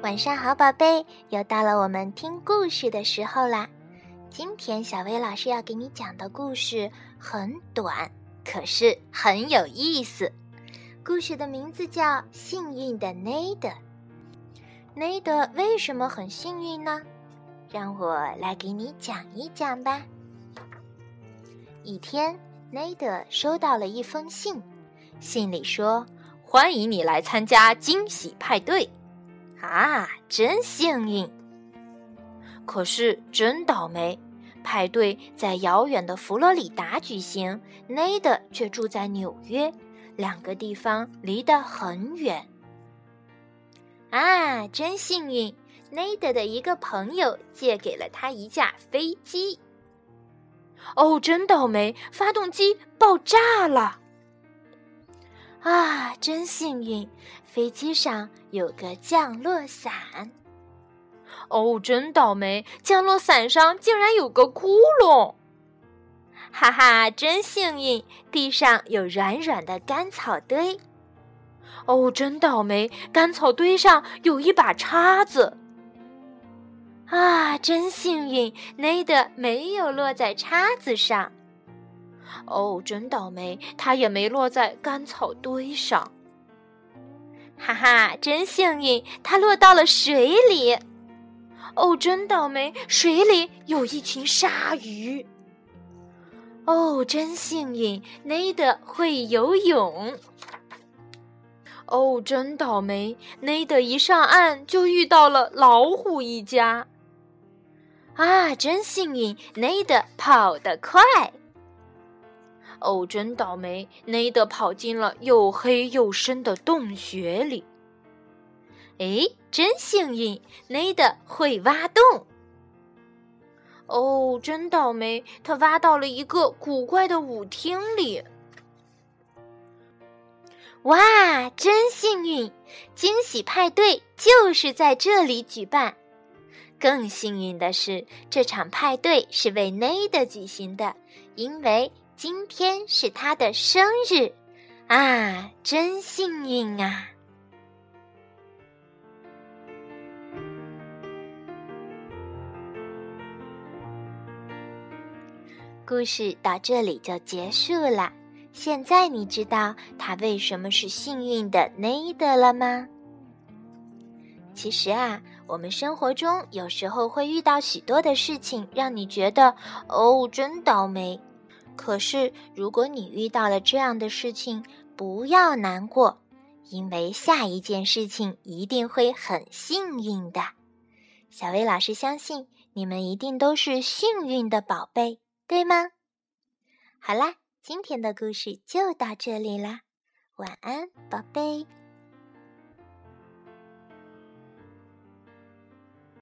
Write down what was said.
晚上好，宝贝，又到了我们听故事的时候啦。今天小薇老师要给你讲的故事很短，可是很有意思。故事的名字叫《幸运的内德》。内德为什么很幸运呢？让我来给你讲一讲吧。一天，内德收到了一封信，信里说：“欢迎你来参加惊喜派对。”啊，真幸运！可是真倒霉，派对在遥远的佛罗里达举行，内德却住在纽约，两个地方离得很远。啊，真幸运！内德的一个朋友借给了他一架飞机。哦，真倒霉，发动机爆炸了！啊，真幸运！飞机上有个降落伞。哦，真倒霉！降落伞上竟然有个窟窿。哈哈，真幸运！地上有软软的干草堆。哦，真倒霉！干草堆上有一把叉子。啊，真幸运！内德没有落在叉子上。哦，真倒霉！它也没落在干草堆上。哈哈，真幸运！它落到了水里。哦，真倒霉！水里有一群鲨鱼。哦，真幸运！内德会游泳。哦，真倒霉！内德一上岸就遇到了老虎一家。啊，真幸运！内德跑得快。哦，真倒霉！内德跑进了又黑又深的洞穴里。哎，真幸运！内德会挖洞。哦，真倒霉！他挖到了一个古怪的舞厅里。哇，真幸运！惊喜派对就是在这里举办。更幸运的是，这场派对是为内德举行的，因为。今天是他的生日，啊，真幸运啊！故事到这里就结束了。现在你知道他为什么是幸运的内德了吗？其实啊，我们生活中有时候会遇到许多的事情，让你觉得哦，真倒霉。可是，如果你遇到了这样的事情，不要难过，因为下一件事情一定会很幸运的。小薇老师相信你们一定都是幸运的宝贝，对吗？好啦，今天的故事就到这里啦，晚安，宝贝。